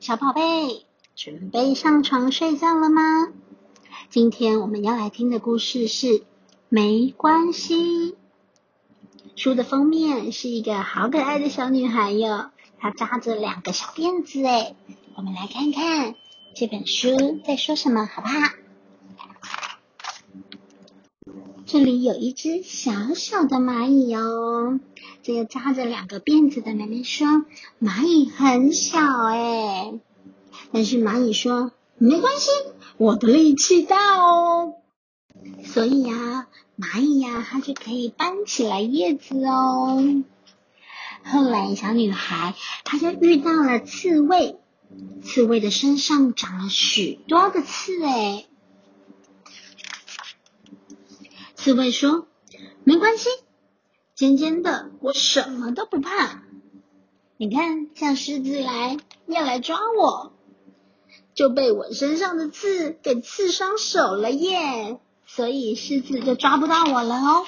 小宝贝，准备上床睡觉了吗？今天我们要来听的故事是《没关系》。书的封面是一个好可爱的小女孩哟，她扎着两个小辫子诶我们来看看这本书在说什么，好不好？这里有一只小小的蚂蚁哦。这个扎着两个辫子的妹妹说：“蚂蚁很小哎。”但是蚂蚁说：“没关系，我的力气大哦。”所以呀，蚂蚁呀，它就可以搬起来叶子哦。后来，小女孩她就遇到了刺猬，刺猬的身上长了许多的刺哎。刺猬说：“没关系，尖尖的，我什么都不怕。你看，像狮子来要来抓我，就被我身上的刺给刺伤手了耶，所以狮子就抓不到我了哦。”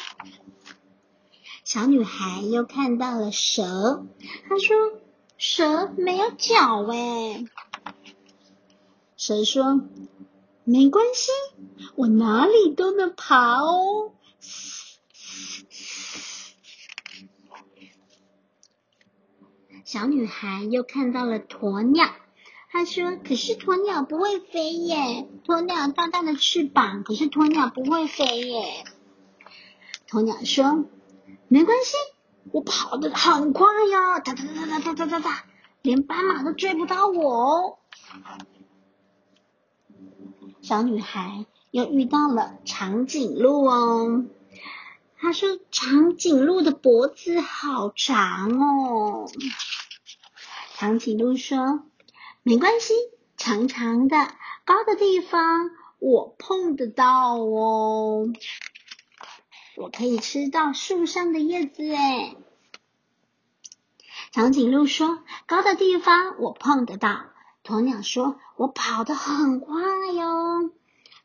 小女孩又看到了蛇，她说：“蛇没有脚哎。”蛇说。没关系，我哪里都能爬哦。小女孩又看到了鸵鸟，她说：“可是鸵鸟不会飞耶，鸵鸟大大的翅膀，可是鸵鸟不会飞耶。”鸵鸟说：“没关系，我跑得很快呀，哒哒哒哒哒哒哒哒，连斑马都追不到我哦。”小女孩又遇到了长颈鹿哦，他说：“长颈鹿的脖子好长哦。”长颈鹿说：“没关系，长长的高的地方我碰得到哦，我可以吃到树上的叶子哎。”长颈鹿说：“高的地方我碰得到。”鸵鸟说：“我跑得很快哟。”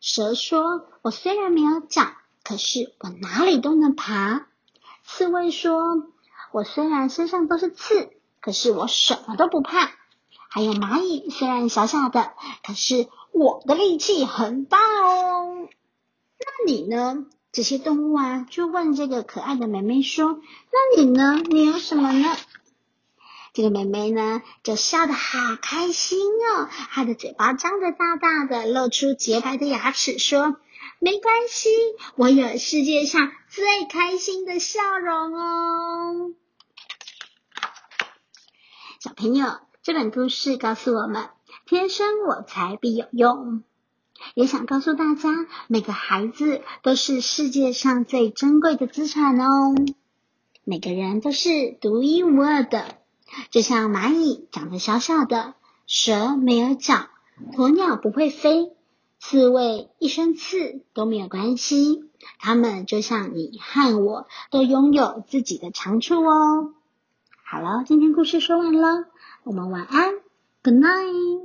蛇说：“我虽然没有脚，可是我哪里都能爬。”刺猬说：“我虽然身上都是刺，可是我什么都不怕。”还有蚂蚁，虽然小小的，可是我的力气很大哦。那你呢？这些动物啊，就问这个可爱的妹妹说：“那你呢？你有什么呢？”这个妹妹呢，就笑得好开心哦，她的嘴巴张得大大的，露出洁白的牙齿，说：“没关系，我有世界上最开心的笑容哦。”小朋友，这本故事告诉我们：天生我材必有用。也想告诉大家，每个孩子都是世界上最珍贵的资产哦，每个人都是独一无二的。就像蚂蚁长得小小的，蛇没有脚，鸵鸟不会飞，刺猬一身刺都没有关系。它们就像你和我，都拥有自己的长处哦。好了，今天故事说完了，我们晚安，Good night。